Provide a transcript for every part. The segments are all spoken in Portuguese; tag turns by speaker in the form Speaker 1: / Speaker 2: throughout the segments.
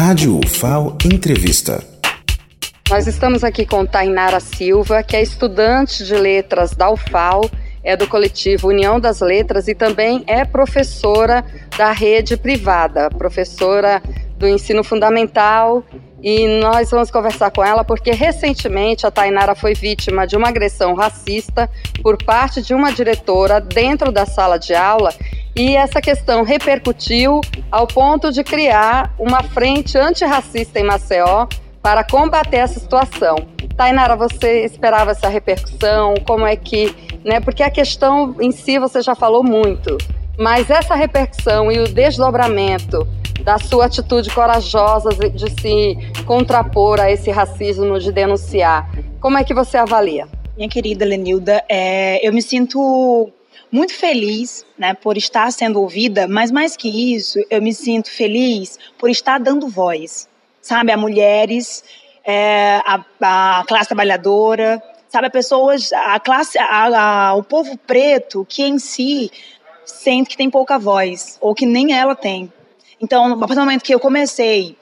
Speaker 1: Rádio UFAO Entrevista.
Speaker 2: Nós estamos aqui com Tainara Silva, que é estudante de letras da UFAO, é do coletivo União das Letras e também é professora da rede privada, professora do ensino fundamental. E nós vamos conversar com ela porque recentemente a Tainara foi vítima de uma agressão racista por parte de uma diretora dentro da sala de aula e essa questão repercutiu ao ponto de criar uma frente antirracista em Maceió para combater essa situação. Tainara, você esperava essa repercussão? Como é que. Né, porque a questão em si você já falou muito, mas essa repercussão e o desdobramento da sua atitude corajosa de se contrapor a esse racismo, de denunciar, como é que você avalia?
Speaker 3: Minha querida Lenilda, é, eu me sinto muito feliz né, por estar sendo ouvida, mas mais que isso, eu me sinto feliz por estar dando voz, sabe, a mulheres, é, a, a, classe trabalhadora, sabe, a pessoas, a classe, a, a, o povo preto que em si sente que tem pouca voz, ou que nem ela tem. Então, a partir do momento que eu comecei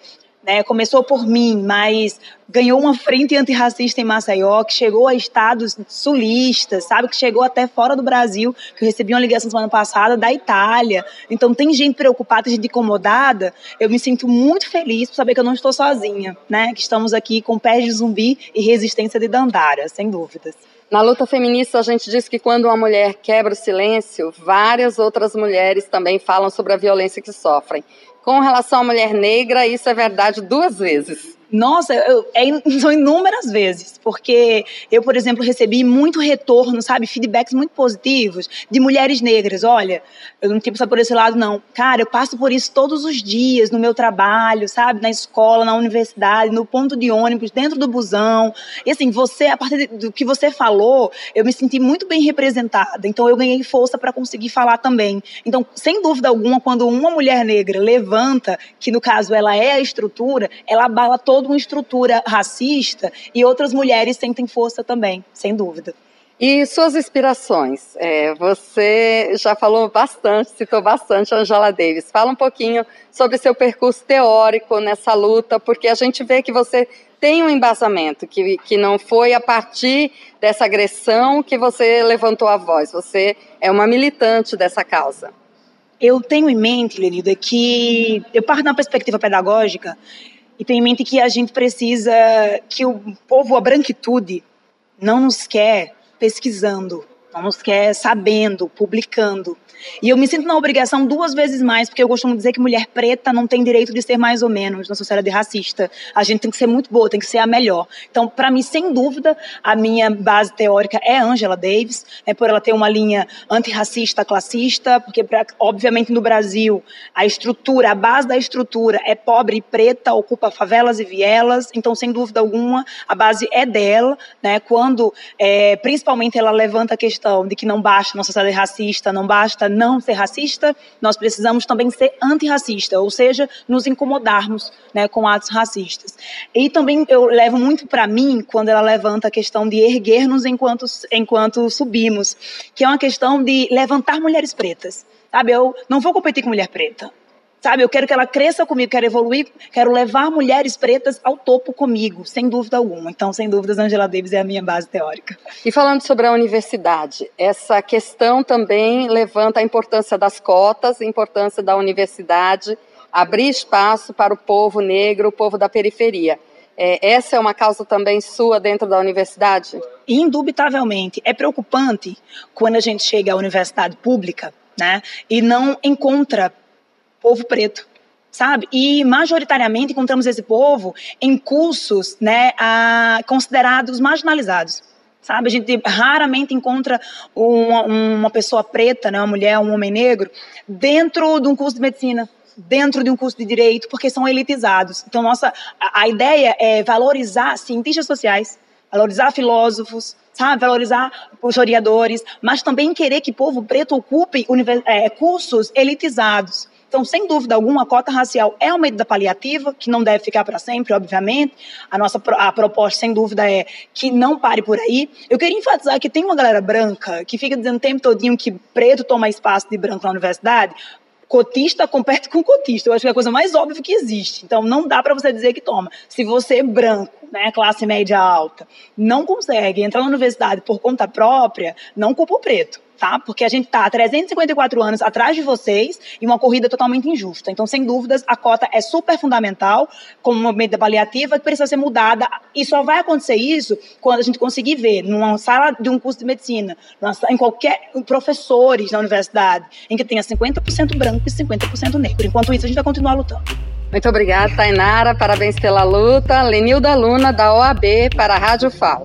Speaker 3: né, começou por mim, mas ganhou uma frente antirracista em Maceió, que chegou a estados sulistas, sabe? Que chegou até fora do Brasil, que eu recebi uma ligação semana passada da Itália. Então tem gente preocupada, gente incomodada. Eu me sinto muito feliz por saber que eu não estou sozinha, né? Que estamos aqui com pés de zumbi e resistência de Dandara, sem dúvidas.
Speaker 2: Na luta feminista, a gente diz que quando uma mulher quebra o silêncio, várias outras mulheres também falam sobre a violência que sofrem. Com relação à mulher negra, isso é verdade duas vezes.
Speaker 3: Nossa, eu, é, são inúmeras vezes, porque eu, por exemplo, recebi muito retorno, sabe, feedbacks muito positivos de mulheres negras. Olha, eu não tinha passado por esse lado, não. Cara, eu passo por isso todos os dias no meu trabalho, sabe, na escola, na universidade, no ponto de ônibus, dentro do busão. E assim, você, a partir do que você falou, eu me senti muito bem representada. Então, eu ganhei força para conseguir falar também. Então, sem dúvida alguma, quando uma mulher negra levanta, que no caso ela é a estrutura, ela abala todo toda uma estrutura racista e outras mulheres sentem força também, sem dúvida.
Speaker 2: E suas inspirações? É, você já falou bastante, citou bastante Angela Davis. Fala um pouquinho sobre seu percurso teórico nessa luta, porque a gente vê que você tem um embasamento, que, que não foi a partir dessa agressão que você levantou a voz. Você é uma militante dessa causa.
Speaker 3: Eu tenho em mente, Lenilda, que eu parto da perspectiva pedagógica e tenho em mente que a gente precisa, que o povo, a branquitude, não nos quer pesquisando, não nos quer sabendo, publicando. E eu me sinto na obrigação duas vezes mais, porque eu costumo dizer que mulher preta não tem direito de ser mais ou menos na sociedade racista. A gente tem que ser muito boa, tem que ser a melhor. Então, para mim, sem dúvida, a minha base teórica é Angela Davis, é por ela ter uma linha antirracista, classista, porque, pra, obviamente, no Brasil, a estrutura, a base da estrutura é pobre e preta, ocupa favelas e vielas. Então, sem dúvida alguma, a base é dela, né? Quando, é, principalmente, ela levanta a questão de que não basta na sociedade racista, não basta não ser racista, nós precisamos também ser antirracista, ou seja, nos incomodarmos né, com atos racistas. E também eu levo muito para mim quando ela levanta a questão de erguer-nos enquanto, enquanto subimos, que é uma questão de levantar mulheres pretas. Sabe, eu não vou competir com mulher preta. Sabe, eu quero que ela cresça comigo, quero evoluir, quero levar mulheres pretas ao topo comigo, sem dúvida alguma. Então, sem dúvidas, Angela Davis é a minha base teórica.
Speaker 2: E falando sobre a universidade, essa questão também levanta a importância das cotas, a importância da universidade, abrir espaço para o povo negro, o povo da periferia. É, essa é uma causa também sua dentro da universidade?
Speaker 3: Indubitavelmente. É preocupante quando a gente chega à universidade pública né, e não encontra povo preto sabe? E majoritariamente encontramos esse povo em cursos, né, a, considerados marginalizados. Sabe, a gente raramente encontra uma, uma pessoa preta, né, uma mulher, um homem negro, dentro de um curso de medicina, dentro de um curso de direito, porque são elitizados. Então, nossa, a, a ideia é valorizar cientistas sociais, valorizar filósofos, sabe, valorizar historiadores, mas também querer que povo preto ocupe é, cursos elitizados. Então, sem dúvida alguma, a cota racial é uma medida paliativa, que não deve ficar para sempre, obviamente. A nossa a proposta, sem dúvida, é que não pare por aí. Eu queria enfatizar que tem uma galera branca que fica dizendo o tempo todinho que preto toma espaço de branco na universidade. cotista compete com cotista. Eu acho que é a coisa mais óbvia que existe. Então, não dá para você dizer que toma. Se você é branco, né, classe média alta, não consegue entrar na universidade por conta própria, não culpa o preto tá? Porque a gente está há 354 anos atrás de vocês e uma corrida totalmente injusta. Então, sem dúvidas, a cota é super fundamental como uma medida paliativa que precisa ser mudada e só vai acontecer isso quando a gente conseguir ver numa sala de um curso de medicina, em qualquer professores na universidade, em que tenha 50% branco e 50% negro. Enquanto isso, a gente vai continuar lutando.
Speaker 2: Muito obrigada, Tainara. Parabéns pela luta. Lenilda Luna, da OAB, para a Rádio FAO.